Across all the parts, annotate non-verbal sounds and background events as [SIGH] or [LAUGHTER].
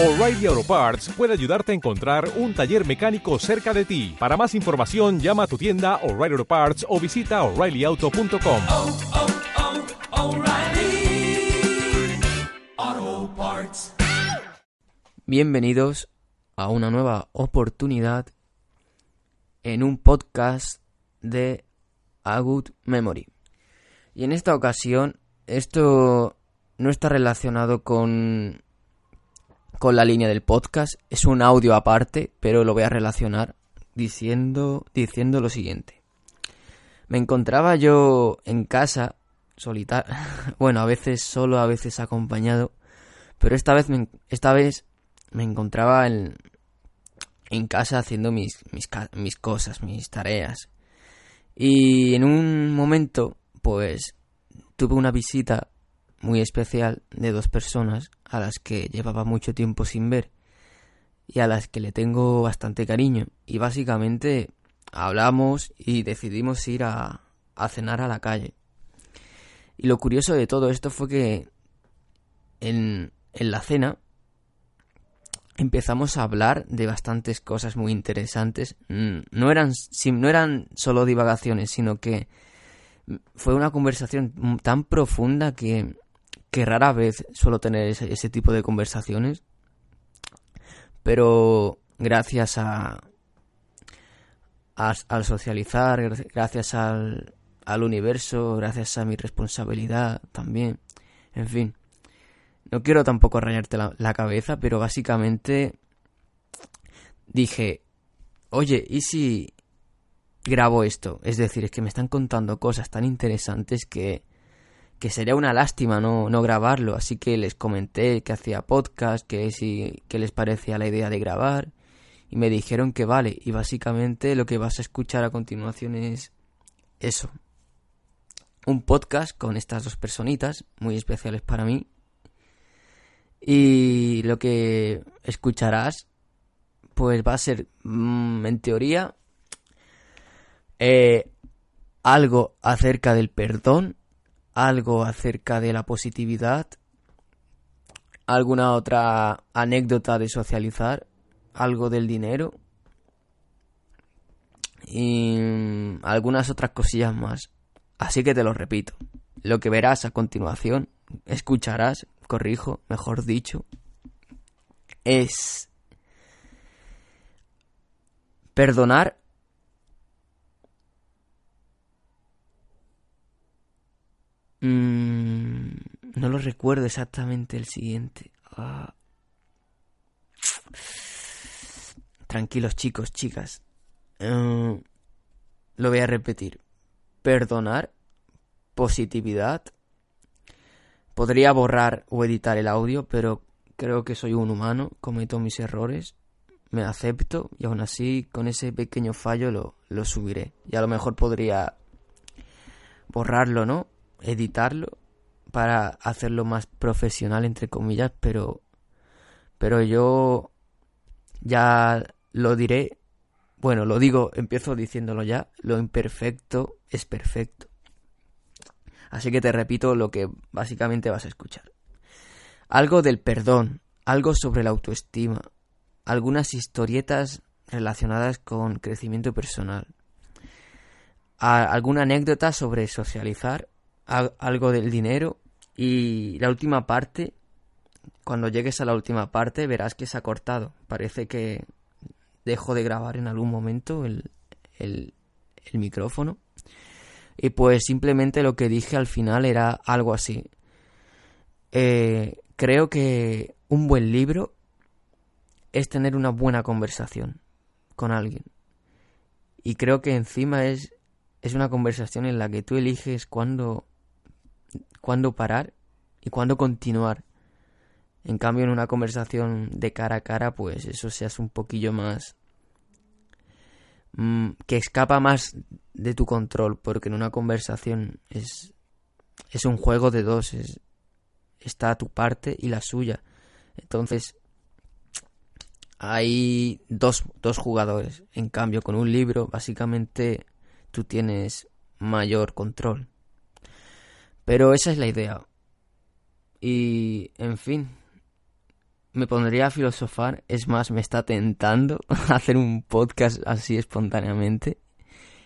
O'Reilly Auto Parts puede ayudarte a encontrar un taller mecánico cerca de ti. Para más información, llama a tu tienda O'Reilly Auto Parts o visita oreillyauto.com. oh, oh, Parts. Bienvenidos a una nueva oportunidad en un podcast de A Good Memory. Y en esta ocasión, esto no está relacionado con, con la línea del podcast, es un audio aparte, pero lo voy a relacionar diciendo, diciendo lo siguiente. Me encontraba yo en casa, solitario, [LAUGHS] bueno, a veces solo, a veces acompañado, pero esta vez me, esta vez me encontraba en, en casa haciendo mis, mis, mis cosas, mis tareas. Y en un momento, pues, tuve una visita muy especial de dos personas a las que llevaba mucho tiempo sin ver y a las que le tengo bastante cariño. Y básicamente hablamos y decidimos ir a, a cenar a la calle. Y lo curioso de todo esto fue que en, en la cena empezamos a hablar de bastantes cosas muy interesantes. Mm, No eran, no eran solo divagaciones, sino que fue una conversación tan profunda que, que rara vez suelo tener ese, tipo de conversaciones. Pero gracias a, a- al socializar, gracias al, al universo, gracias a mi responsabilidad también, en fin. No quiero tampoco rayarte la, la cabeza, pero básicamente dije, oye, ¿y si grabo esto? Es decir, es que me están contando cosas tan interesantes que, que sería una lástima no, no grabarlo. Así que les comenté que hacía podcast, que si que les parecía la idea de grabar. Y me dijeron que vale. Y básicamente lo que vas a escuchar a continuación es eso. Un podcast con estas dos personitas, muy especiales para mí. Y lo que escucharás, pues va a ser, mm, en teoría, eh, algo acerca del perdón, algo acerca de la positividad, alguna otra anécdota de socializar, algo del dinero y mm, algunas otras cosillas más. Así que te lo repito. Lo que verás a continuación, escucharás, corrijo, mejor dicho, es perdonar Mm, no lo recuerdo exactamente el siguiente. Ah. Tranquilos chicos, chicas. Eh, lo voy a repetir. Perdonar, positividad. Podría borrar o editar el audio, pero creo que soy un humano, cometo mis errores, me acepto y aún así con ese pequeño fallo lo, lo subiré. Y a lo mejor podría borrarlo, ¿no? Editarlo para hacerlo más profesional entre comillas pero pero yo ya lo diré. Bueno lo digo empiezo diciéndolo ya lo imperfecto es perfecto. Así que te repito lo que básicamente vas a escuchar. Algo del perdón algo sobre la autoestima algunas historietas relacionadas con crecimiento personal alguna anécdota sobre socializar al- algo del dinero y la última parte, cuando llegues a la última parte verás que se ha cortado. Parece que dejo de grabar en algún momento el, el, el micrófono. Y pues simplemente lo que dije al final era algo así. Eh, creo que un buen libro es tener una buena conversación con alguien. Y creo que encima es, es una conversación en la que tú eliges cuándo cuándo parar y cuándo continuar. En cambio, en una conversación de cara a cara, pues eso se hace un poquillo más... mm, que escapa más de tu control, porque en una conversación es, es un juego de dos, es, está tu parte y la suya. Entonces, hay dos, dos jugadores. En cambio, con un libro, básicamente tú tienes mayor control. Pero esa es la idea. Y, en fin, me pondría a filosofar. Es más, me está tentando [LAUGHS] hacer un podcast así espontáneamente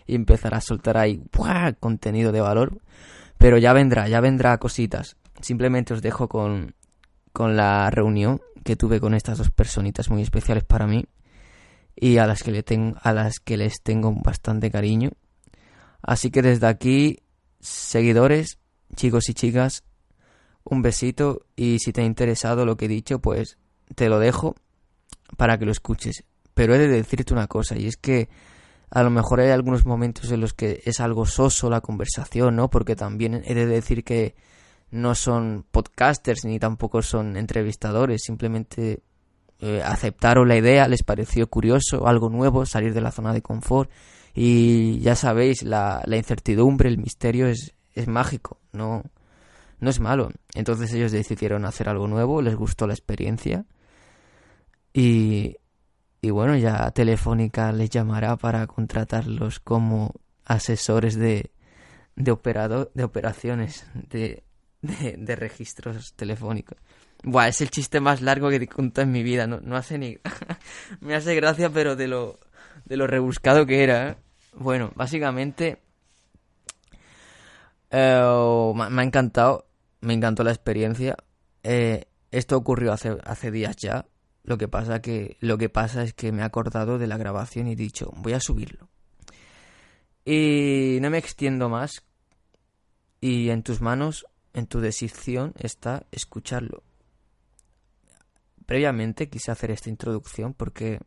y empezar a soltar ahí ¡buah! contenido de valor. Pero ya vendrá, ya vendrá cositas. Simplemente os dejo con, con la reunión que tuve con estas dos personitas muy especiales para mí y a las que, le tengo, a las que les tengo bastante cariño. Así que desde aquí, seguidores, chicos y chicas, un besito y si te ha interesado lo que he dicho, pues te lo dejo para que lo escuches. Pero he de decirte una cosa y es que a lo mejor hay algunos momentos en los que es algo soso la conversación, ¿no? Porque también he de decir que no son podcasters ni tampoco son entrevistadores, simplemente eh, aceptaron la idea, les pareció curioso, algo nuevo, salir de la zona de confort y ya sabéis, la, la incertidumbre, el misterio es, es mágico, no, no es malo. Entonces ellos decidieron hacer algo nuevo, les gustó la experiencia y, y bueno, ya Telefónica les llamará para contratarlos como asesores de, de, operado, de operaciones, de, de, registros telefónicos. Buah, es el chiste más largo que he contado en mi vida. No, no hace ni. [LAUGHS] me hace gracia, pero de lo, de lo rebuscado que era. ¿eh? Bueno, básicamente. Eh, me, ha encantado. Me encantó la experiencia. Eh, esto ocurrió hace, hace días ya. Lo que pasa que lo que pasa es que me he acordado de la grabación y he dicho, voy a subirlo. Y no me extiendo más. Y en tus manos en tu decisión está escucharlo. Previamente quise hacer esta introducción porque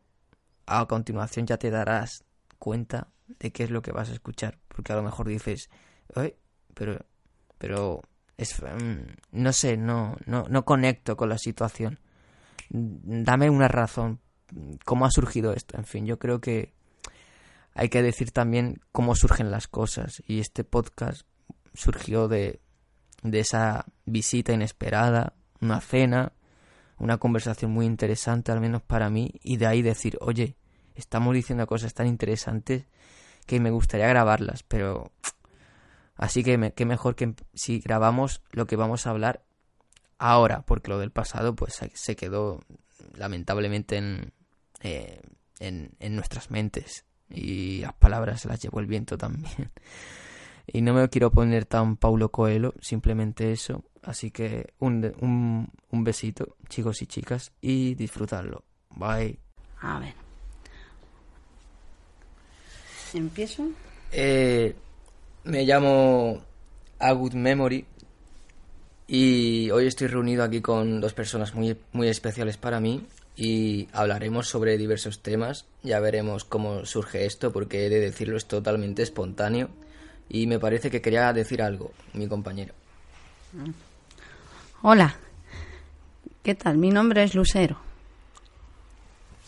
a continuación ya te darás cuenta de qué es lo que vas a escuchar. Porque a lo mejor dices, pero, pero es, mm, no sé, no, no, no conecto con la situación. Dame una razón. ¿Cómo ha surgido esto? En fin, yo creo que hay que decir también cómo surgen las cosas. Y este podcast surgió de de esa visita inesperada, una cena, una conversación muy interesante, al menos para mí, y de ahí decir, oye, estamos diciendo cosas tan interesantes que me gustaría grabarlas, pero así que qué mejor que si grabamos lo que vamos a hablar ahora, porque lo del pasado pues se quedó lamentablemente en, eh, en, en nuestras mentes y las palabras se las llevó el viento también. [LAUGHS] Y no me quiero poner tan Paulo Coelho, simplemente eso. Así que un, un, un besito, chicos y chicas, y disfrutarlo. Bye. A ver. ¿Empiezo? Eh, me llamo A Good Memory y hoy estoy reunido aquí con dos personas muy, muy especiales para mí y hablaremos sobre diversos temas. Ya veremos cómo surge esto porque he de decirlo es totalmente espontáneo y me parece que quería decir algo, mi compañero. Hola, ¿qué tal? Mi nombre es Lucero.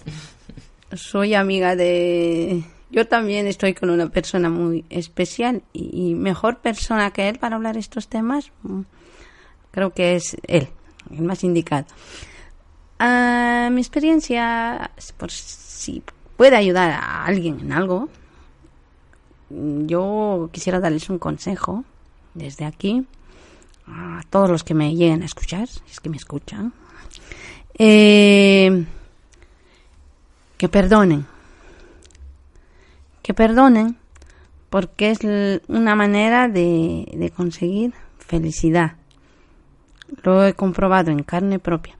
[LAUGHS] Soy amiga de... Yo también estoy con una persona muy especial y, mejor persona que él para hablar estos temas, mm, creo que es él, el más indicado. Ah, mi experiencia, por si puede ayudar a alguien en algo, yo quisiera darles un consejo desde aquí a todos los que me lleguen a escuchar, si es que me escuchan, eh, que perdonen, que perdonen porque es una manera de, de conseguir felicidad. Lo he comprobado en carne propia.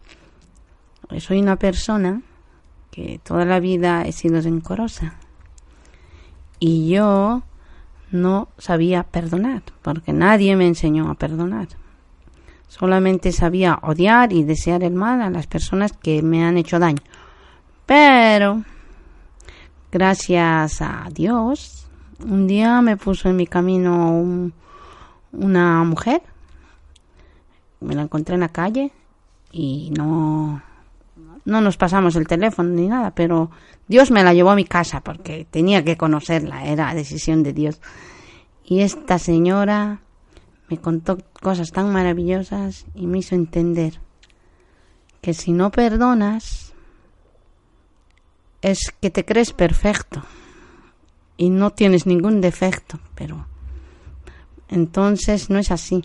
Soy una persona que toda la vida he sido rencorosa y yo no sabía perdonar, porque nadie me enseñó a perdonar. Solamente sabía odiar y desear el mal a las personas que me han hecho daño. Pero, gracias a Dios, un día me puso en mi camino una mujer. Me la encontré en la calle y no, no nos pasamos el teléfono ni nada, pero Dios me la llevó a mi casa porque tenía que conocerla, era decisión de Dios. Y esta señora me contó cosas tan maravillosas y me hizo entender que si no perdonas es que te crees perfecto y no tienes ningún defecto, pero entonces no es así.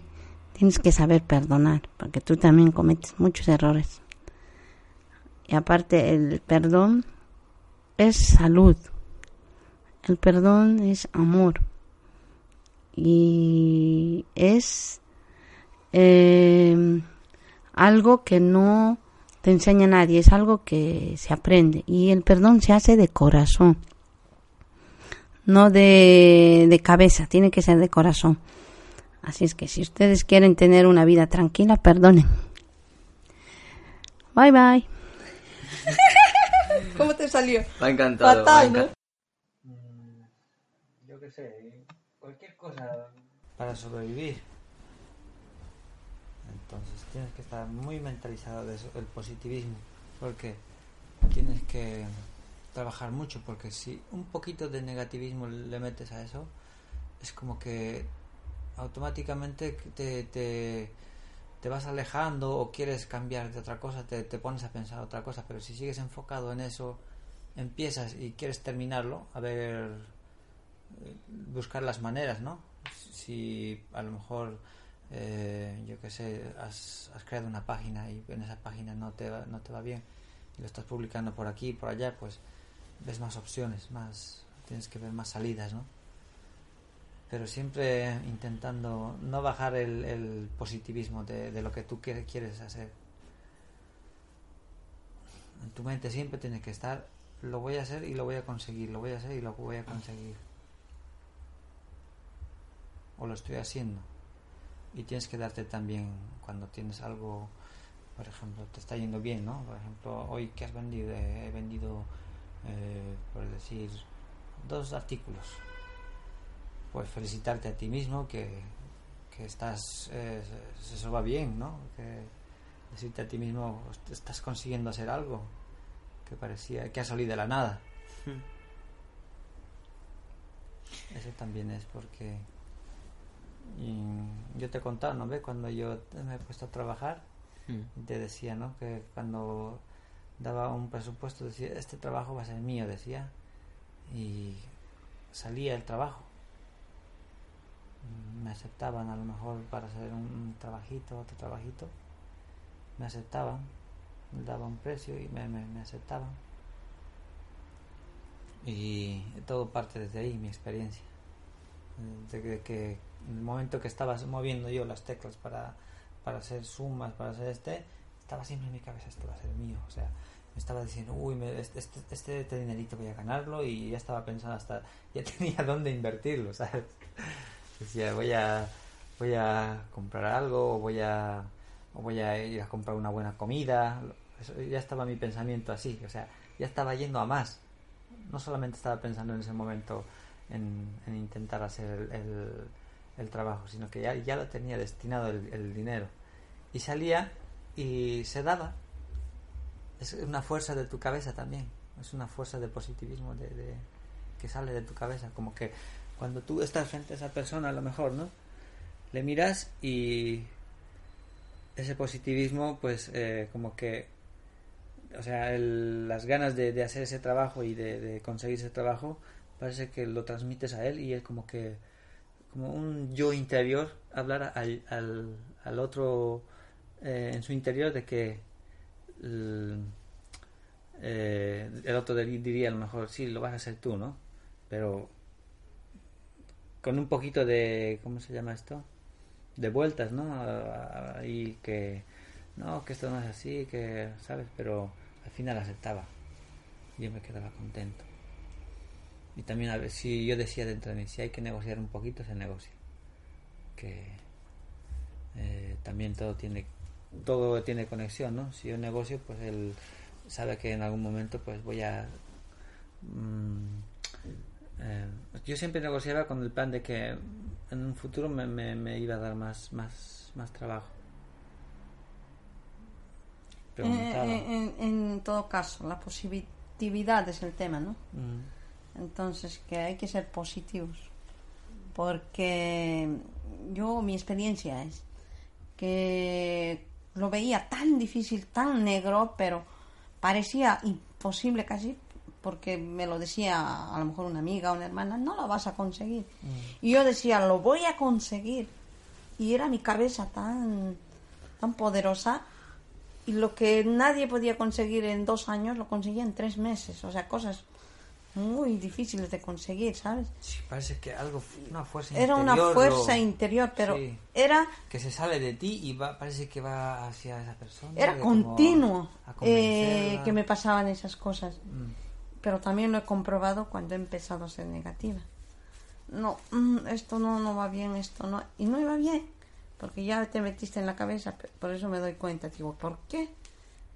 Tienes que saber perdonar, porque tú también cometes muchos errores. Y aparte el perdón es salud. El perdón es amor. Y es eh, algo que no te enseña nadie, es algo que se aprende. Y el perdón se hace de corazón, no de, de cabeza, tiene que ser de corazón. Así es que si ustedes quieren tener una vida tranquila, perdonen. Bye bye. [LAUGHS] ¿Cómo te salió? Me ha encantado. Fatal, me ha ¿no? Mm, Yo qué sé, cualquier cosa para sobrevivir. Entonces tienes que estar muy mentalizado de eso, el positivismo, porque tienes que trabajar mucho, porque si un poquito de negativismo le metes a eso, es como que automáticamente te, te, vas alejando o quieres cambiar de otra cosa, te, te pones a pensar otra cosa, pero si sigues enfocado en eso, empiezas y quieres terminarlo, a ver, eh, buscar las maneras, ¿no? Si a lo mejor, eh, yo qué sé, has, has creado una página y en esa página no te, va, no te va bien y lo estás publicando por aquí y por allá, pues ves más opciones, más tienes que ver más salidas, ¿no? Pero siempre intentando no bajar el, positivismo de, de lo que tú quieres, quieres hacer. En tu mente siempre tiene que estar, lo voy a hacer y lo voy a conseguir, lo voy a hacer y lo voy a conseguir. O lo estoy haciendo. Y tienes que darte también cuando tienes algo, por ejemplo, te está yendo bien, ¿no? Por ejemplo, hoy que has vendido, Eh, he vendido, eh, por decir, dos artículos. Pues felicitarte a ti mismo que, que estás, eh, eso va bien, ¿no? Que decirte a ti mismo, "Est- estás consiguiendo hacer algo que parecía que ha salido de la nada. Eso también es porque y yo te he contado, ¿no ves? Cuando yo me he puesto a trabajar, Mm. te decía, ¿no? Que cuando daba un presupuesto decía, este trabajo va a ser mío, decía, y salía el trabajo. Me aceptaban a lo mejor para hacer un trabajito, otro trabajito. Me aceptaban, me daba un precio y me, me, me aceptaban. Y todo parte desde ahí, mi experiencia. De que, que en el momento que estaba moviendo yo las teclas para, para hacer sumas, para hacer este, estaba siempre en mi cabeza, este va a ser mío. O sea, me estaba diciendo, uy, me- este, este, este, dinerito voy a ganarlo y ya estaba pensando hasta, ya [LAUGHS] tenía dónde invertirlo, ¿sabes? Decía, voy a, voy a comprar algo o voy a, o voy a ir a comprar una buena comida. Eso, ya estaba mi pensamiento así, o sea, ya estaba yendo a más. No solamente estaba pensando en ese momento en, en intentar hacer el, el- el trabajo, sino que ya, ya lo tenía destinado el, dinero. Y salía y se daba. Es una fuerza de tu cabeza también. Es una fuerza de positivismo de, que sale de tu cabeza. Como que cuando tú estás frente a esa persona, a lo mejor, ¿no? Le miras y ese positivismo, pues, eh, como que, o sea, el- las ganas de, hacer ese trabajo y de conseguir ese trabajo, parece que lo transmites a él y es como que, como un yo interior, hablar al, al, al otro eh, en su interior de que el, eh, el otro dir- diría a lo mejor, sí, lo vas a hacer tú, ¿no? Pero con un poquito de, ¿cómo se llama esto? De vueltas, ¿no? Y que, no, que esto no es así, que, ¿sabes? Pero al final aceptaba. Yo me quedaba contento. Y también a ver si yo decía dentro de mí, si hay que negociar un poquito, se negocia. Que eh, también todo tiene todo tiene conexión, ¿no? Si yo negocio, pues él sabe que en algún momento pues voy a mm, eh, yo siempre negociaba con el plan de que en un futuro me, me, me iba a dar más más más trabajo. Eh, en, en todo caso, la positividad es el tema, ¿no? Mm, Entonces, que hay que ser positivos. Porque yo, mi experiencia es que lo veía tan difícil, tan negro, pero parecía imposible casi, porque me lo decía a lo mejor una amiga una hermana, no lo vas a conseguir. Y yo decía, lo voy a conseguir. Y era mi cabeza tan, tan poderosa y lo que nadie podía conseguir en dos años lo conseguía en tres meses. O sea, cosas muy difíciles de conseguir, ¿sabes? Sí, parece que algo, una fuerza Era una interior fuerza lo- interior, pero Sí. era que se sale de ti y va, parece que va hacia esa persona. era continuo eh, que me pasaban esas cosas. Mm. Pero también lo he comprobado cuando he empezado a ser negativa. No, mm, esto no, no va bien, esto no. Y no iba bien, porque ya te metiste en la cabeza. Por eso me doy cuenta, digo, ¿por qué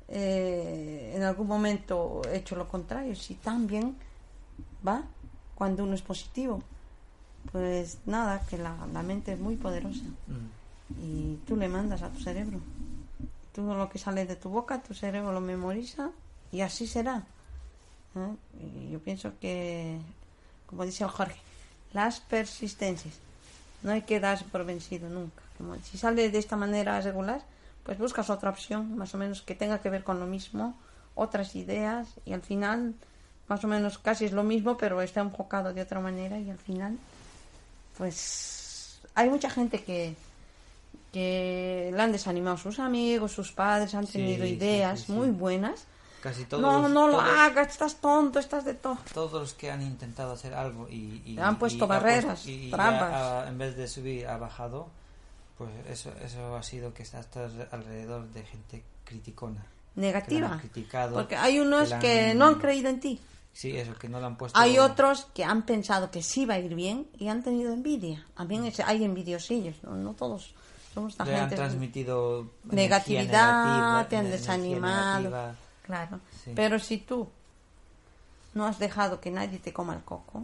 eh, en algún momento he hecho lo contrario? Si tan bien va cuando uno es positivo. Pues nada, que la, la mente es muy poderosa Mm. y tú le mandas a tu cerebro. Todo lo que sale de tu boca, tu cerebro lo memoriza y así será. ¿eh? Y yo pienso que, como dice el Jorge, las persistencias. No hay que darse por vencido nunca. Como si sale de esta manera regular, pues buscas otra opción, más o menos que tenga que ver con lo mismo, otras ideas y al final, más o menos casi es lo mismo, pero está enfocado de otra manera y al final, pues hay mucha gente que que le han desanimado sus amigos, sus padres, han tenido sí, ideas sí, sí. muy buenas. Casi todos No, los, no lo todos- hagas, estás tonto, estás de todo. todos los que han intentado hacer algo y, y- han puesto y barreras, y trampas. ha- en vez de subir ha bajado pues eso eso ha sido que está todo alrededor de gente criticona Negativa. Porque hay unos que han- no han creído en ti. Sí eso que no lo han puesto Hay otros que han pensado que sí va a ir bien y han tenido envidia. También es- hay envidiosillos, no, No todos somos tan le han gente. transmitido energía negatividad, negativa, te han desanimado. negativa. Claro. Sí. Pero si tú no has dejado que nadie te coma el coco,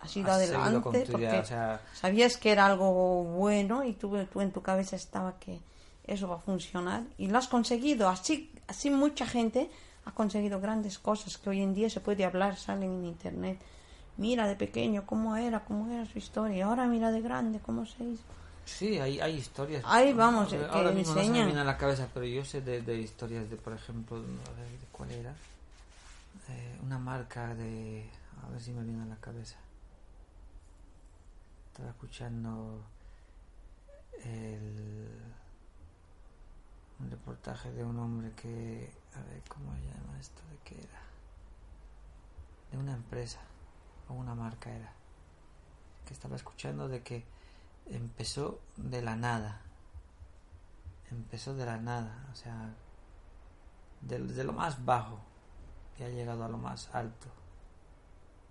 has ido Has adelante idea, porque o sea, sabías que era algo bueno y tú, tú en tu cabeza estaba que eso va a funcionar y lo has conseguido. Así, así mucha gente ha conseguido grandes cosas que hoy en día se puede hablar, salen en internet. Mira de pequeño cómo era, cómo era su historia. Ahora mira de grande cómo se hizo. Sí, hay, hay historias. Ahí vamos, Ahora- que ahora mismo no se me viene a la cabeza, pero yo sé de, de historias de, por ejemplo, a ver, ¿de ¿cuál era? Eh, una marca de... A ver si me viene a la cabeza. Estaba escuchando el, un reportaje de un hombre que... A ver, ¿cómo se llama esto? ¿De qué era? De una empresa o una marca era. Que estaba escuchando de que empezó de la nada. Empezó de la nada, o sea, de, de lo más bajo y ha llegado a lo más alto.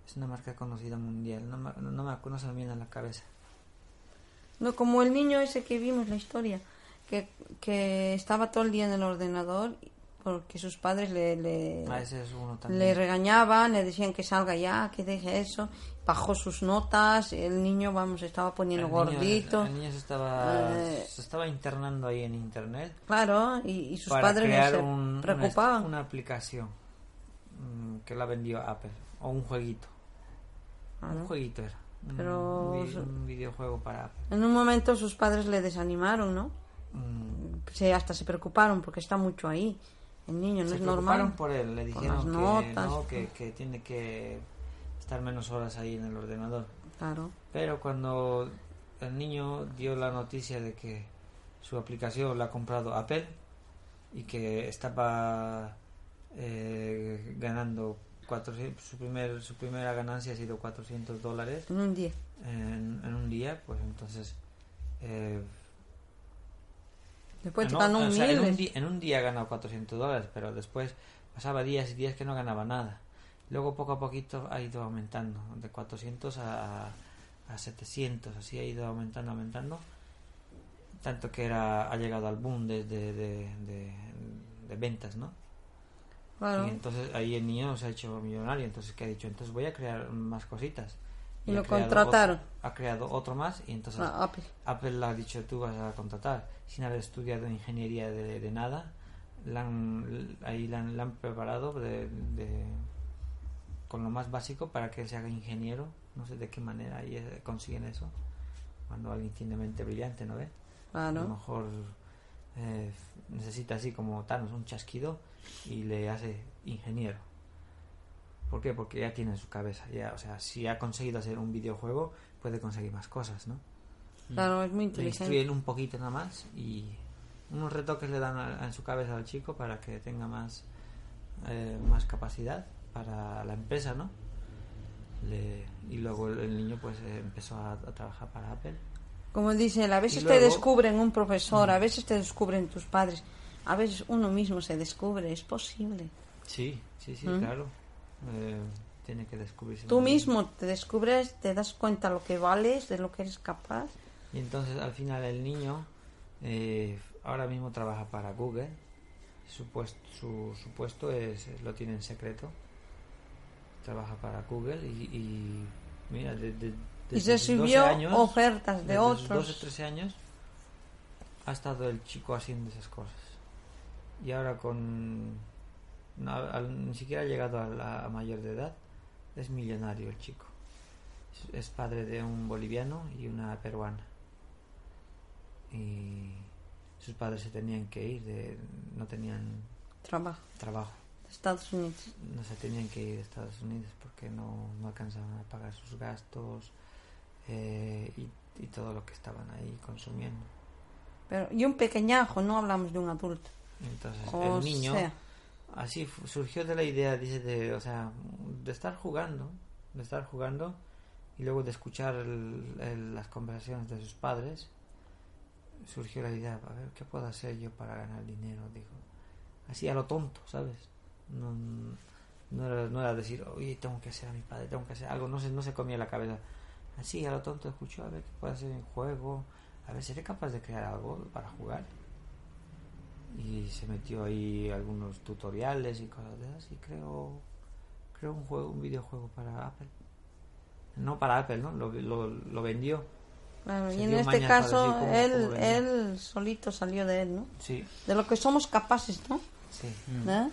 Es una marca conocida mundial, no me, no me no se me viene a la cabeza. No, como el niño ese que vimos la historia, que, que estaba todo el día en el ordenador porque sus padres le, le, Ah, ese es uno también. le regañaban, le decían que salga ya, que deje eso, bajó sus notas, el niño, vamos, estaba poniendo el niño, gordito, el niño se estaba, Eh, se estaba internando ahí en internet claro, y, y sus para padres no crear se un- preocupaban. Una, aplicación mm, que la vendió Apple, o un jueguito. Ah, ¿no? Un jueguito era. un Pero- un videojuego para Apple. En un momento sus padres le desanimaron, ¿no? Mm, Se, hasta se preocuparon porque está mucho ahí. El niño no se es normal. por él, le dijeron que, no, que, que tiene que estar menos horas ahí en el ordenador. Claro. Pero cuando el niño dio la noticia de que su aplicación la ha comprado Apple y que estaba eh, ganando 400, su, primer, su primera ganancia ha sido 400 dólares En un día. en, en un día, pues entonces... eh, Después ganó o sea, en, un día, en un día ganó 400 dólares, pero después pasaba días y días que no ganaba nada. Luego poco a poquito ha ido aumentando, de 400 a, a 700, así ha ido aumentando, aumentando. Tanto que era, ha llegado al boom de, de, de, ventas, ¿no? Y entonces ahí el niño se ha hecho millonario, entonces que ha dicho, entonces voy a crear más cositas. Y lo contrataron. otro- ha creado otro más y entonces Ah, Apple. Apple le ha dicho tú vas a contratar sin haber estudiado ingeniería de, de nada. La han- ahí la han, la han preparado de, de- con lo más básico para que él se haga ingeniero. No sé de qué manera ahí, eh, consiguen eso. Cuando alguien tiene mente brillante, ¿no ve? A lo mejor eh, necesita así como Thanos un chasquido y le hace ingeniero. ¿Por qué? Porque ya tiene en su cabeza. Ya, o sea, si ha conseguido hacer un videojuego, puede conseguir más cosas, ¿no? Claro, es muy Le inteligente. instruyen un poquito nada más y, unos retoques le dan a- en su cabeza al chico para que tenga más, eh, más capacidad para la empresa, ¿no? Le- y luego el, el niño pues eh, empezó a, a trabajar para Apple. Como dicen, a veces Y te luego- descubren un profesor, a veces te descubren tus padres, a veces uno mismo se descubre, es posible. Sí, sí, sí, ¿Mm? claro. Eh, tiene que descubrirse. Tú mismo te descubres, te das cuenta lo que vales, de lo que eres capaz. Y entonces al final el niño eh, ahora mismo trabaja para Google. Su puesto, su, su puesto es, lo tiene en secreto. Trabaja para Google y, y mira, de, de- Y desde sus 12 recibió años, ofertas de desde otros. 12, 13 años ha estado el chico haciendo esas cosas. Y ahora con... no, al- ni siquiera ha llegado a la mayor de edad. Es millonario el chico. Es- Es padre de un boliviano y una peruana. Y sus padres se tenían que ir, de, no tenían Trabajo, trabajo. Estados Unidos. No se tenían que ir de Estados Unidos porque no, no alcanzaban a pagar sus gastos eh, y, y todo lo que estaban ahí consumiendo. Pero, y un pequeñajo, no hablamos de un adulto. Entonces O el niño sea, así surgió de la idea, dice, de, o sea, de estar jugando, de estar jugando y luego de escuchar el- el- las conversaciones de sus padres, surgió la idea, a ver, ¿qué puedo hacer yo para ganar dinero? Dijo, así a lo tonto, ¿sabes? No, no, era, no era decir, oye, tengo que hacer a mi padre, tengo que hacer algo, no se, no se comía la cabeza. Así a lo tonto escuchó, a ver qué puedo hacer en juego, a ver, ¿seré capaz de crear algo para jugar? Y se metió ahí algunos tutoriales y cosas de esas y creo creo un juego un videojuego para Apple no para Apple no lo, lo, lo vendió claro, y en este caso, cómo- él, cómo él solito salió de él, ¿no? sí De lo que somos capaces, ¿no? sí ¿Eh?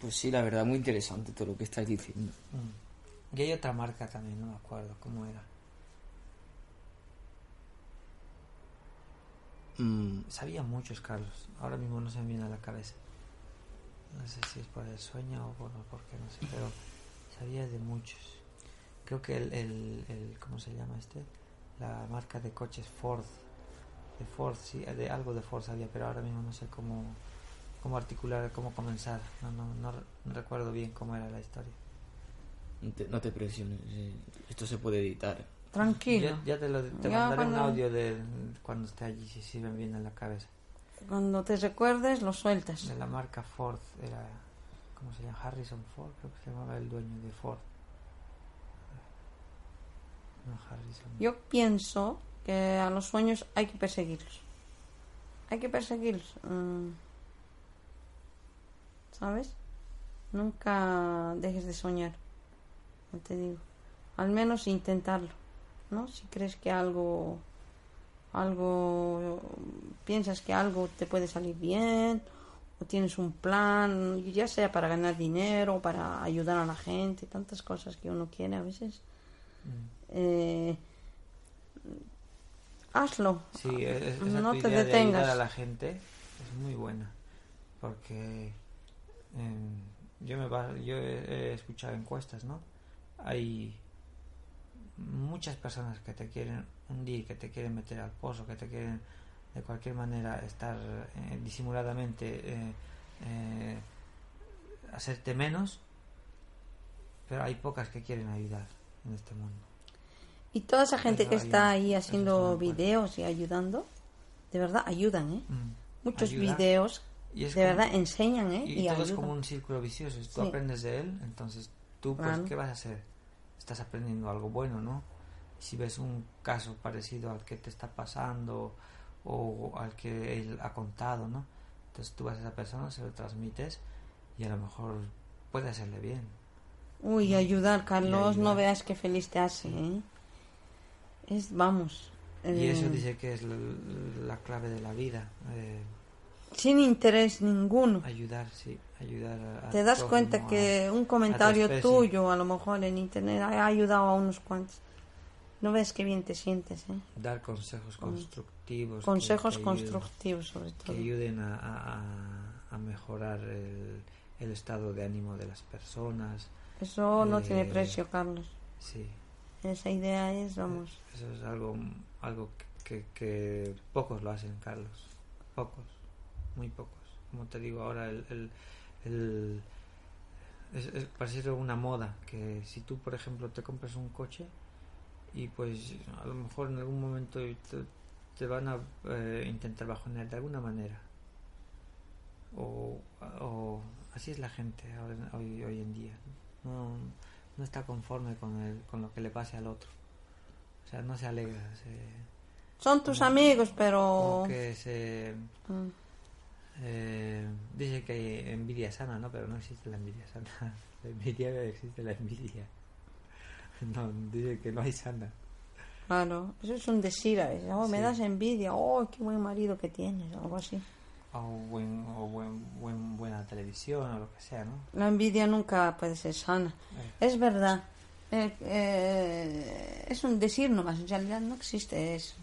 Pues sí, la verdad, muy interesante todo lo que estás diciendo. Mm. y hay otra marca también no me acuerdo cómo era Mm, sabía muchos Carlos. Ahora mismo no se me viene a la cabeza. No sé si es por el sueño o por, por qué no sé pero sabía de muchos. Creo que el, el, el cómo se llama este la marca de coches Ford. De Ford sí de algo de Ford sabía pero ahora mismo no sé cómo cómo articular cómo comenzar. No no no, re- no recuerdo bien cómo era la historia. No, te, no te presiones, eh, esto se puede editar. Tranquilo. ya, ya te lo te Ya mandaré un audio de cuando esté allí si, si me viene a la cabeza Cuando te recuerdes, lo sueltas. de la marca Ford era ¿cómo se llama? Harrison Ford creo que se llamaba el dueño de Ford no Harrison Yo pienso que a los sueños hay que perseguirlos. Hay que perseguirlos. mm. ¿Sabes? Nunca dejes de soñar. No te digo. Al menos intentarlo. ¿No? Si crees que algo. Algo. Piensas que algo te puede salir bien. O tienes un plan. Ya sea para ganar dinero. Para ayudar a la gente. Tantas cosas que uno quiere a veces. Mm. Eh, hazlo. Sí, es- esa Ah, no te idea de ayudar detengas. a la gente es muy buena. Porque em, yo, me yo he, he escuchado encuestas, ¿no? Hay muchas personas que te quieren hundir, que te quieren meter al pozo, que te quieren de cualquier manera estar eh, disimuladamente, eh, eh, hacerte menos, pero hay pocas que quieren ayudar en este mundo. Y toda esa gente Eso que está ahí es haciendo videos y ayudando, de verdad ayudan, ¿eh? Mm. Muchos Ayuda. videos Y es de como- verdad enseñan, ¿eh? Y, Y, todo ayudan. es como un círculo vicioso. Tú Sí. aprendes de él, entonces tú, pues. ¿qué vas a hacer? Estás aprendiendo algo bueno, ¿no? Si ves un caso parecido al que te está pasando o al que él ha contado, ¿no? Entonces tú vas a esa persona, se lo transmites y a lo mejor puede hacerle bien. Uy, ayudar, Carlos, no veas qué feliz te hace, ¿eh? Es, vamos. Y eso eh, dice que es la, la clave de la vida. eh, Sin interés ninguno. ayudar, sí, ayudar a, Te das cuenta a- que un comentario tuyo, a lo mejor en internet, ha ayudado a unos cuantos. No ves qué bien te sientes, ¿eh? dar consejos Con- constructivos. que- Consejos que ayuden. constructivos, sobre que todo. ayuden a, a- mejorar el, el estado de ánimo de las personas. Eso no Eh, tiene precio, Carlos. Sí, Esa idea es, vamos. eso es algo, algo que, que pocos lo hacen, Carlos. Pocos. muy pocos. Como te digo ahora, el, el, el- es, es parece una moda que si tú, por ejemplo, te compras un coche y pues a lo mejor en algún momento te, te van a eh, intentar bajonear de alguna manera. O, o así es la gente ahora, hoy, hoy en día. No, no está conforme con, el, con lo que le pase al otro. O sea, no se alegra. Se, Son tus amigos, pero... como que se Mm. Eh, dice que hay envidia sana, ¿no? Pero no existe la envidia sana. [LAUGHS] La envidia existe la envidia. [LAUGHS] No, dice que no hay sana. Claro, eso es un decir a veces. Oh, me das envidia. Oh, qué buen marido que tienes. Algo así. O, buen, o buen, buen- buena televisión o lo que sea, ¿no? La envidia nunca puede ser sana. Eh, Es verdad. Eh, eh, es un decir nomás. En realidad no existe eso.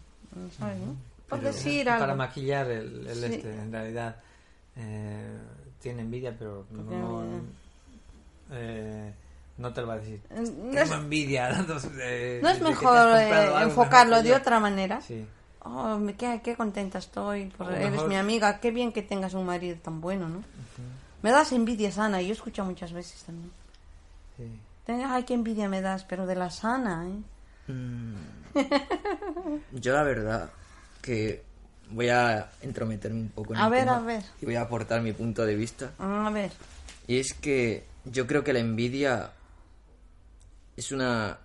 ¿Sabes, no? Por pero decir Para maquillar el, el Sí. este, en realidad eh, tiene envidia, pero no, eh, no te lo va a decir. No Tengo es, envidia. [LAUGHS] No, eh, no es mejor eh, enfocarlo de otra manera. Sí. Oh, me- qué, qué contenta estoy. por- eres mejor- mi amiga. Qué bien que tengas un marido tan bueno, ¿no? Me das envidia sana. Yo escucho muchas veces también. sí. Ay, qué envidia me das, pero de la sana, ¿eh? Mm. [LAUGHS] Yo la verdad que voy a entrometerme un poco en A el ver, tema a ver. y voy a aportar mi punto de vista. A ver. Y es que yo creo que la envidia es una,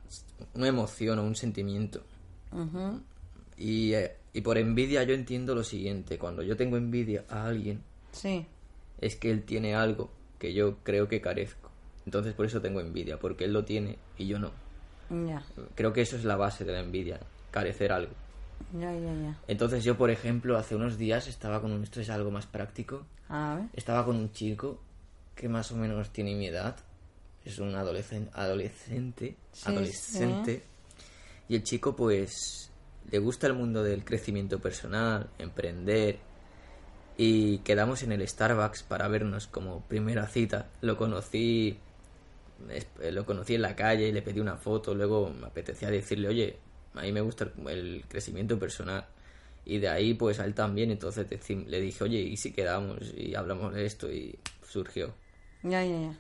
una emoción o un sentimiento. Y, eh, y por envidia yo entiendo lo siguiente, cuando yo tengo envidia a alguien Sí. es que él tiene algo que yo creo que carezco. Entonces por eso tengo envidia, porque él lo tiene y yo no. Creo que eso es la base de la envidia, carecer algo. Ya, ya, ya. Entonces yo, por ejemplo, hace unos días estaba con un... Esto es algo más práctico. A ver. Estaba con un chico que más o menos tiene mi edad. Es un adolescente. Adolescente. Sí, adolescente. Y el chico, pues, le gusta el mundo del crecimiento personal, emprender. Y quedamos en el Starbucks para vernos como primera cita. Lo conocí. Lo conocí en la calle y le pedí una foto. Luego me apetecía decirle, oye, a mí me gusta el, el crecimiento personal. Y de ahí, pues a él también. Entonces le dije, oye, ¿y si quedamos y hablamos de esto? Y surgió. Ya, ya, ya.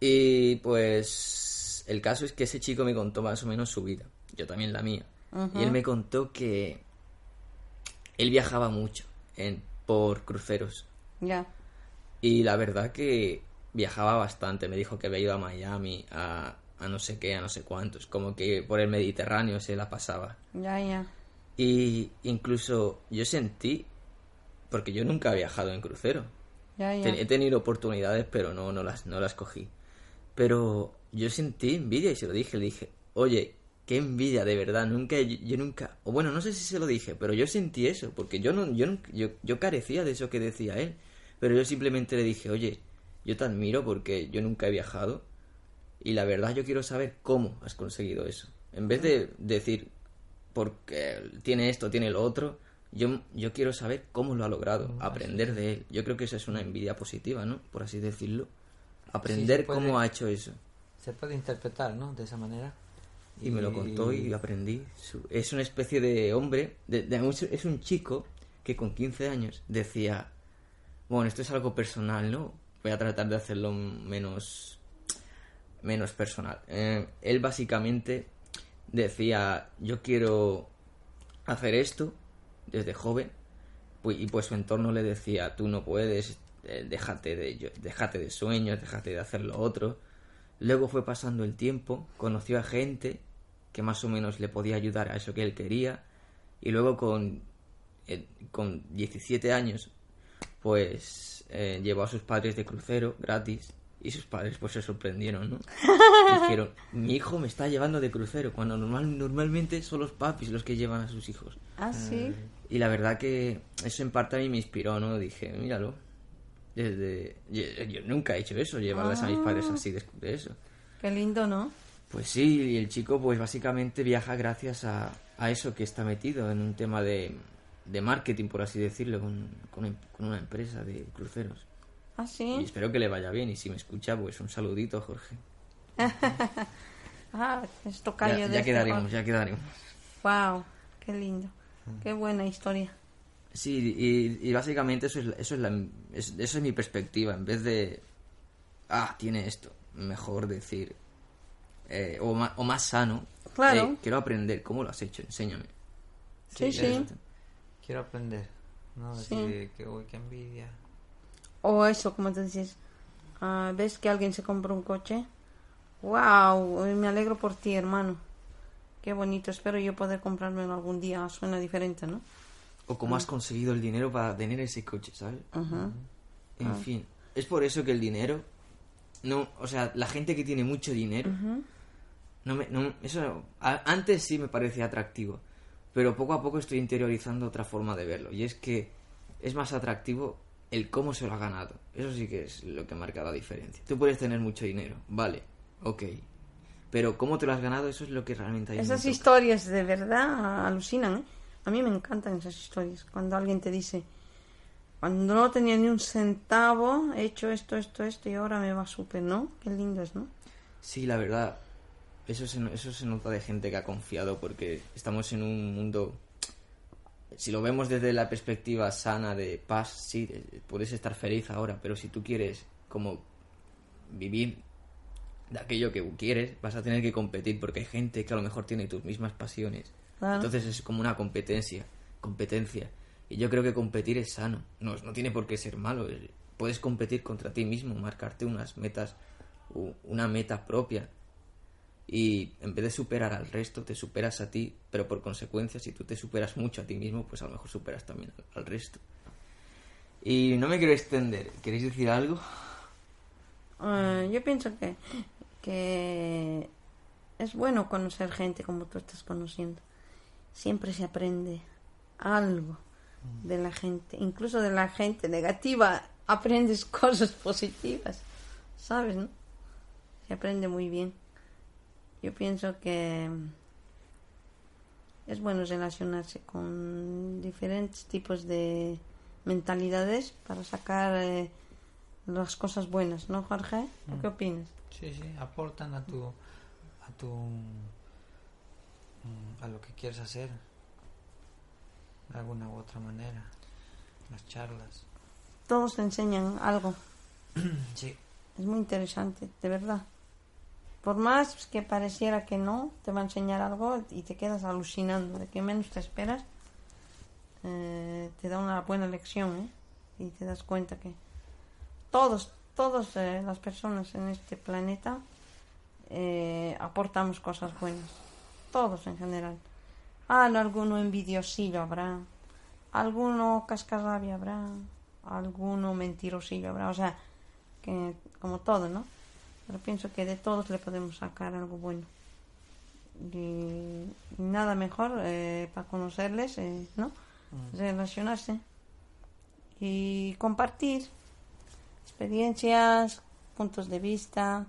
Y pues el caso es que ese chico me contó más o menos su vida, yo también la mía. Y él me contó que él viajaba mucho en, por cruceros. Ya. Y la verdad que viajaba bastante. Me dijo que había ido a Miami, a, a no sé qué, a no sé cuántos. Como que por el Mediterráneo se la pasaba. Ya, ya. Y incluso yo sentí, porque yo nunca he viajado en crucero. Ya, ya. He tenido oportunidades, pero no, no, las, no las cogí. Pero yo sentí envidia y se lo dije. Le dije, oye, qué envidia, de verdad. Nunca, yo, yo nunca. O bueno, no sé si se lo dije, pero yo sentí eso. Porque yo, no, yo, yo, yo carecía de eso que decía él. Pero yo simplemente le dije, oye, yo te admiro porque yo nunca he viajado. Y la verdad, yo quiero saber cómo has conseguido eso. En vez de decir, porque tiene esto, tiene lo otro. Yo, yo quiero saber cómo lo ha logrado, aprender de él. Yo creo que eso es una envidia positiva, ¿no? Por así decirlo. Aprender puede. cómo ha hecho eso. Se puede interpretar, ¿no? De esa manera. Y me lo contó y aprendí. Es una especie de hombre, de- de- es un chico que con 15 años decía, bueno, esto es algo personal, ¿no? Voy a tratar de hacerlo menos, menos personal. Eh, él básicamente decía, yo quiero hacer esto desde joven, pu- y pues su entorno le decía, tú no puedes, eh, déjate de, déjate de sueños, déjate de hacer lo otro. Luego fue pasando el tiempo, conoció a gente que más o menos le podía ayudar a eso que él quería. Y luego con, eh, con 17 años, pues llevó a sus padres de crucero gratis. Y sus padres pues se sorprendieron, ¿no? [LAUGHS] Dijeron, mi hijo me está llevando de crucero, cuando normal, normalmente son los papis los que llevan a sus hijos. Ah, sí. Y la verdad que eso en parte a mí me inspiró, ¿no? Dije, míralo. Desde... Yo, yo nunca he hecho eso, llevarles a mis padres así de, de eso. Qué lindo, ¿no? Pues sí, y el chico pues básicamente viaja gracias a, a eso que está metido en un tema de, de marketing, por así decirlo, con, con, con una empresa de cruceros. Ah, Y espero que le vaya bien y si me escucha pues un saludito, Jorge. [LAUGHS] Ah, esto cayó Ya, de ya este quedaremos, Jorge. ya quedaremos. Wow, qué lindo. Qué buena historia. Sí, y, y básicamente eso es, la- eso, es la, es- eso es mi perspectiva. En vez de, ah, tiene esto, mejor decir, eh, o, ma- o más sano, Claro. "Ey, quiero aprender, ¿cómo lo has hecho? Enséñame. Sí, sí. Quiero aprender. No Sí. decir que, uy, qué envidia. O eso, como te dices, ah, ves que alguien se compra un coche. ¡Wow! Me alegro por ti, hermano. Qué bonito. Espero yo poder comprármelo algún día. Suena diferente, ¿no? O cómo has conseguido el dinero para tener ese coche, ¿sabes? En Ah. fin, es por eso que el dinero, no, o sea, la gente que tiene mucho dinero, no me, no, eso, a- antes sí me parecía atractivo, pero poco a poco estoy interiorizando otra forma de verlo, y es que es más atractivo el cómo se lo ha ganado. Eso sí que es lo que marca la diferencia. Tú puedes tener mucho dinero, vale, ok, pero cómo te lo has ganado, eso es lo que realmente hay. Esas historias de verdad alucinan, ¿eh? A mí me encantan esas historias. Cuando alguien te dice, cuando no tenía ni un centavo, he hecho esto, esto, esto y ahora me va súper, ¿no? Qué lindo es, ¿no? Sí, la verdad, eso se, eso se nota de gente que ha confiado porque estamos en un mundo, si lo vemos desde la perspectiva sana de paz, sí, de- puedes estar feliz ahora, pero si tú quieres como vivir de aquello que quieres, vas a tener que competir porque hay gente que a lo mejor tiene tus mismas pasiones. Claro. Entonces es como una competencia, competencia. Y yo creo que competir es sano, no, no tiene por qué ser malo. Puedes competir contra ti mismo, marcarte unas metas, una meta propia. Y en vez de superar al resto, te superas a ti, pero por consecuencia, si tú te superas mucho a ti mismo, pues a lo mejor superas también al, al resto. Y no me quiero extender, ¿queréis decir algo? Eh, yo pienso que, que es bueno conocer gente como tú estás conociendo. Siempre se aprende algo de la gente, incluso de la gente negativa, aprendes [LAUGHS] cosas positivas, ¿sabes? No? Se aprende muy bien. Yo pienso que es bueno relacionarse con diferentes tipos de mentalidades para sacar eh, las cosas buenas, ¿no, Jorge? ¿Tú ¿Qué opinas? Sí, sí, aportan a tu, a tu, mm, a lo que quieres hacer, de alguna u otra manera, las charlas. Todos te enseñan algo. [CLEARS THROAT] Sí, Es muy interesante, de verdad. Por más que pareciera que no, te va a enseñar algo y te quedas alucinando. De que menos te esperas, eh, te da una buena lección, ¿eh? Y te das cuenta que todos, todas las personas en este planeta eh, aportamos cosas buenas. Todos en general. Ah, no, alguno envidiosillo habrá. Alguno cascarrabia habrá. Alguno mentirosillo habrá. O sea, que como todo, ¿no? Pero pienso que de todos le podemos sacar algo bueno. Y, nada mejor eh, para conocerles, eh, ¿no? Relacionarse y compartir experiencias, puntos de vista,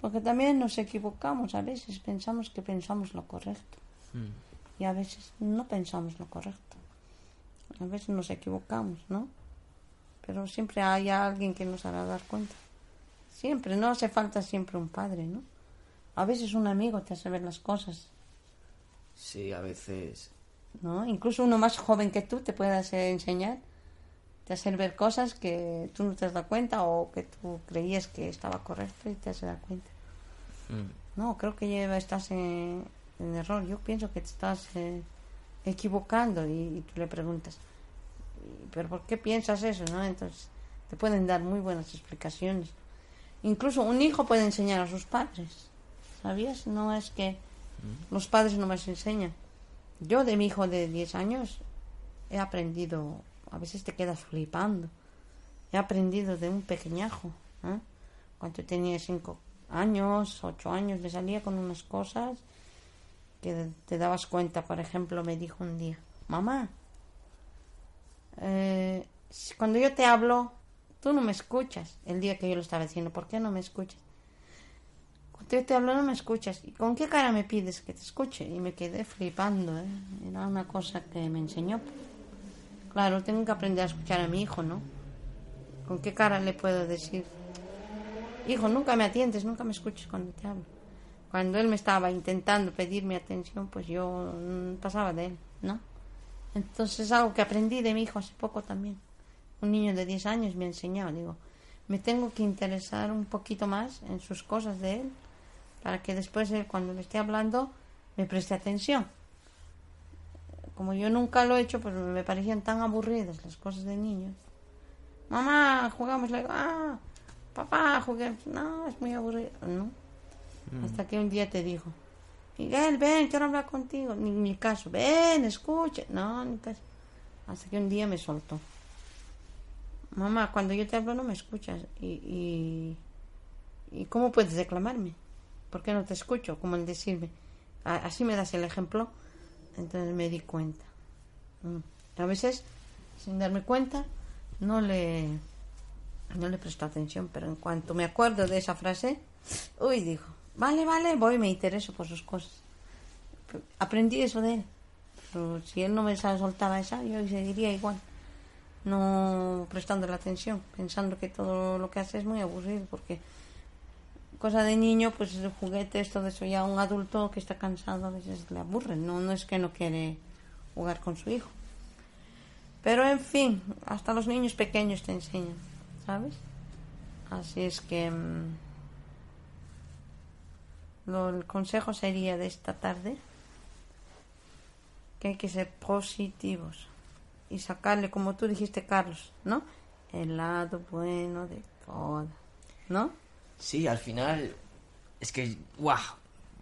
porque también nos equivocamos a veces, pensamos que pensamos lo correcto y a veces no pensamos lo correcto. A veces nos equivocamos, ¿no? Pero siempre hay alguien que nos hará dar cuenta. Siempre, no hace falta siempre un padre, ¿no? A veces un amigo te hace ver las cosas, Sí, a veces. ¿no? Incluso uno más joven que tú te puede hacer enseñar, te hace ver cosas que tú no te has dado cuenta o que tú creías que estaba correcto y te hace dar cuenta. mm, No, creo que ya estás en, en error. Yo pienso que te estás eh, equivocando y, y tú le preguntas, "¿Y- ¿pero por qué piensas eso? ¿no? Entonces te pueden dar muy buenas explicaciones. Incluso un hijo puede enseñar a sus padres. ¿Sabías? No es que los padres no me enseñan. Yo de mi hijo de 10 años he aprendido, a veces te quedas flipando. He aprendido de un pequeñajo. ¿eh? Cuando tenía 5 años, 8 años, le salía con unas cosas que te dabas cuenta. Por ejemplo, me dijo un día, mamá, eh, cuando yo te hablo, tú no me escuchas. El día que yo lo estaba diciendo, ¿por qué no me escuchas? Cuando yo te hablo no me escuchas. ¿Y con qué cara me pides que te escuche? Y me quedé flipando, ¿eh? Era una cosa que me enseñó. Claro, tengo que aprender a escuchar a mi hijo, ¿no? ¿Con qué cara le puedo decir? Hijo, nunca me atiendes, nunca me escuches cuando te hablo. Cuando él me estaba intentando pedir mi atención, pues yo mm, pasaba de él, ¿no? Entonces es algo que aprendí de mi hijo hace poco también. Un niño de 10 años me ha enseñado, digo, me tengo que interesar un poquito más en sus cosas de él para que después él cuando le esté hablando me preste atención. Como yo nunca lo he hecho, pues me parecían tan aburridas las cosas de niños. Mamá, jugamos, le digo, ah, papá, juguemos. No, es muy aburrido, ¿no? Hasta que un día te dijo, Miguel, ven, quiero hablar contigo. Ni, ni caso, ven, escucha. No, ni caso. Hasta que un día me soltó. Mamá, cuando yo te hablo no me escuchas. ¿Y, y, ¿y cómo puedes reclamarme? ¿Por qué no te escucho? Como el decirme, "A- así me das el ejemplo. Entonces me di cuenta. Mm. A veces, sin darme cuenta, no le, no le presto atención, pero en cuanto me acuerdo de esa frase, uy, dijo, vale, vale, voy me intereso por sus cosas. Aprendí eso de él. Pero si él no me soltaba esa, yo seguiría igual. No prestando la atención, pensando que todo lo que hace es muy aburrido, porque cosa de niño, pues el juguete, esto de eso, ya un adulto que está cansado a veces le aburre, no, no es que no quiere jugar con su hijo. Pero en fin, hasta los niños pequeños te enseñan, ¿sabes? Así es que mm, lo, el consejo sería de esta tarde que hay que ser positivos y sacarle, como tú dijiste, Carlos, ¿no? El lado bueno de todo, ¿no? Sí, al final es que, ¡guau!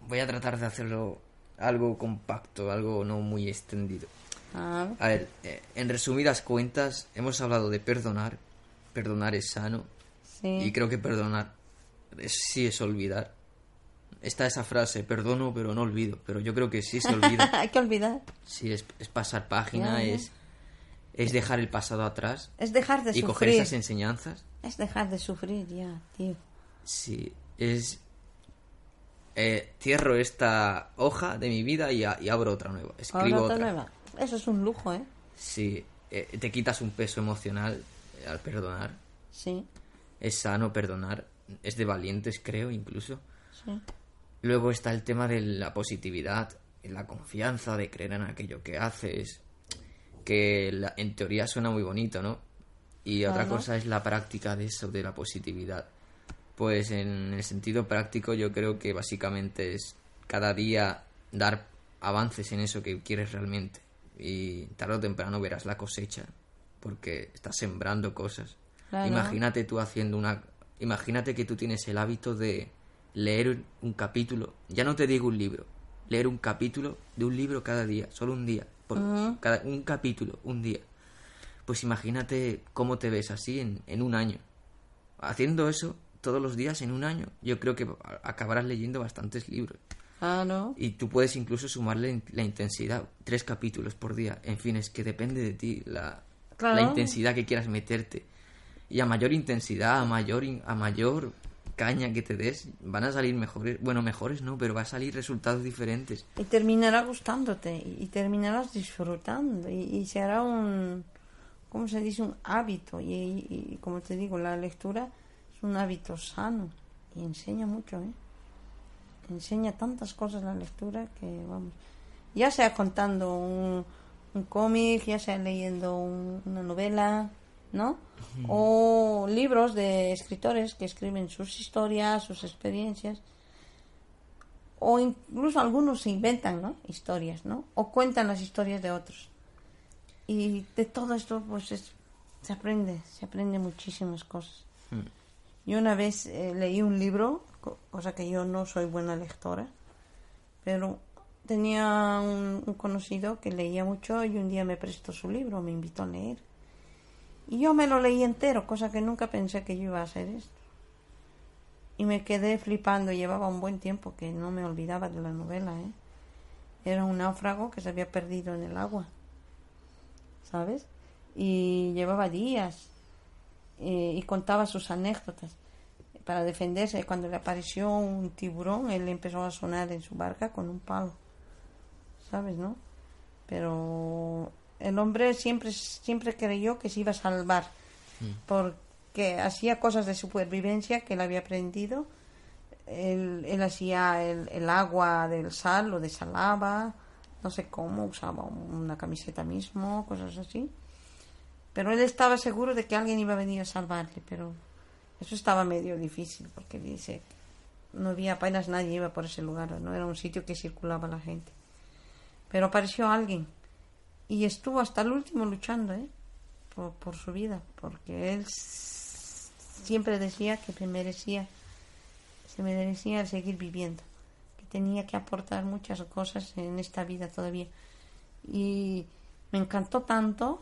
Voy a tratar de hacerlo algo compacto, algo no muy extendido. A ver, A ver, eh, en resumidas cuentas, hemos hablado de perdonar. Perdonar es sano. sí. Y creo que perdonar es- sí es olvidar. Está esa frase, perdono pero no olvido. Pero yo creo que sí se olvida. [LAUGHS] hay que olvidar. sí, es, es pasar página, es, es dejar el pasado atrás Es dejar de y coger sufrir. esas enseñanzas. Es dejar de sufrir ya, tío. Sí, es... eh, cierro esta hoja de mi vida y, a- y abro otra nueva. Escribo otra. nueva. Eso es un lujo, ¿eh? Sí, eh, te quitas un peso emocional eh, al perdonar. Sí, Es sano perdonar. Es de valientes, creo, incluso. sí. Luego está el tema de la positividad, la confianza, de creer en aquello que haces. Que la- en teoría suena muy bonito, ¿no? Y otra cosa es la práctica de eso, de la positividad. Pues en el sentido práctico yo creo que básicamente es cada día dar avances en eso que quieres realmente. Y tarde o temprano verás la cosecha, porque estás sembrando cosas. Claro. Imagínate tú haciendo una... Imagínate que tú tienes el hábito de leer un capítulo, ya no te digo un libro, leer un capítulo de un libro cada día, solo un día, por cada, un capítulo, un día. Pues imagínate cómo te ves así en, en un año. Haciendo eso todos los días en un año, yo creo que acabarás leyendo bastantes libros. Claro. Y tú puedes incluso sumarle la intensidad, tres capítulos por día. En fin, es que depende de ti la, Claro. la intensidad que quieras meterte. Y a mayor intensidad, a mayor, a mayor caña que te des, van a salir mejores. Bueno, mejores no, pero va a salir resultados diferentes. Y terminará gustándote y, terminarás disfrutando y, y se hará un, ¿cómo se dice? Un hábito. Y como te digo, la lectura es un hábito sano y enseña mucho, ¿eh? Enseña tantas cosas la lectura que, vamos, ya sea contando un, un cómic, ya sea leyendo un- una novela, ¿no? O libros de escritores que escriben sus historias, sus experiencias o incluso algunos se inventan ¿no? historias, ¿no? O cuentan las historias de otros. Y de todo esto, pues es- se aprende, se aprende muchísimas cosas. Yo una vez eh, leí un libro, co- cosa que yo no soy buena lectora, pero tenía un, un conocido que leía mucho y un día me prestó su libro, me invitó a leer. Y yo me lo leí entero, cosa que nunca pensé que yo iba a hacer esto. Y me quedé flipando, llevaba un buen tiempo que no me olvidaba de la novela, ¿eh? Era un náufrago que se había perdido en el agua, ¿sabes? Y llevaba días eh, y contaba sus anécdotas para defenderse. Cuando le apareció un tiburón, él empezó a sonar en su barca con un palo, ¿sabes, no? Pero el hombre siempre, siempre creyó que se iba a salvar porque hacía cosas de supervivencia que él había aprendido. Él, él hacía el, el agua del sal, lo desalaba, no sé cómo, usaba una camiseta mismo, cosas así. Pero él estaba seguro de que alguien iba a venir a salvarle, pero eso estaba medio difícil porque dice, no había apenas nadie iba por ese lugar, no era un sitio que circulaba la gente. Pero apareció alguien y estuvo hasta el último luchando, ¿eh? Por, por su vida, porque él siempre decía que me merecía, se merecía seguir viviendo, que tenía que aportar muchas cosas en esta vida todavía. Y me encantó tanto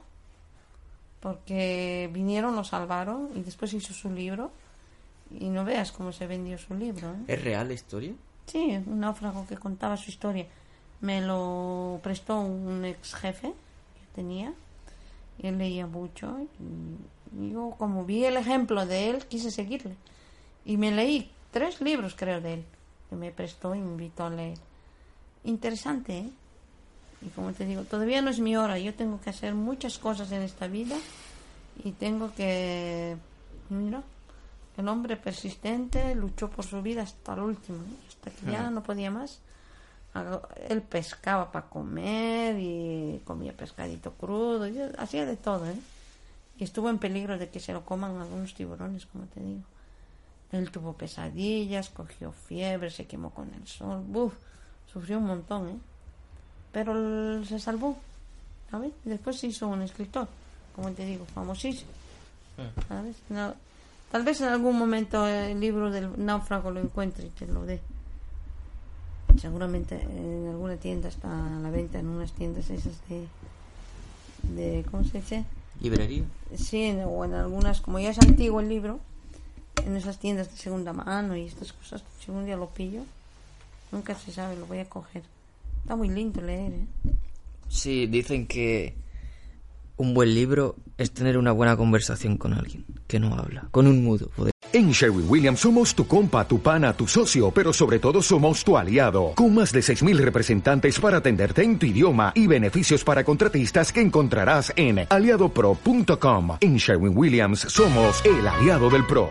porque vinieron, lo salvaron y después hizo su libro y no veas cómo se vendió su libro. ¿eh? ¿Es real la historia? Sí, un náufrago que contaba su historia. Me lo prestó un ex jefe que tenía. Y él leía mucho. Y yo, como vi el ejemplo de él, quise seguirle. Y me leí tres libros, creo, de él, que me prestó y me invitó a leer. Interesante, ¿eh? Y como te digo, todavía no es mi hora. Yo tengo que hacer muchas cosas en esta vida. Y tengo que. Mira, el hombre persistente luchó por su vida hasta el último, ¿no? hasta que ya no podía más. Él pescaba para comer y comía pescadito crudo, y hacía de todo, ¿eh? Y estuvo en peligro de que se lo coman algunos tiburones, como te digo. Él tuvo pesadillas, cogió fiebre, se quemó con el sol, ¡buf! sufrió un montón, ¿eh? Pero se salvó, ¿sabes? Después se hizo un escritor, como te digo, famosísimo. ¿sabes? No- tal vez en algún momento el libro del náufrago lo encuentre y te lo dé. Seguramente en alguna tienda está a la venta, en unas tiendas esas de. de ¿Cómo se dice? ¿Librería? Sí, en- o en algunas, como ya es antiguo el libro, en esas tiendas de segunda mano y estas cosas, si un día lo pillo, nunca se sabe, lo voy a coger. Está muy lindo leer, ¿eh? Sí, dicen que un buen libro es tener una buena conversación con alguien que no habla, con un mudo. En Sherwin Williams somos tu compa, tu pana, tu socio, pero sobre todo somos tu aliado, con más de 6.000 representantes para atenderte en tu idioma y beneficios para contratistas que encontrarás en aliadopro.com. En Sherwin Williams somos el aliado del PRO.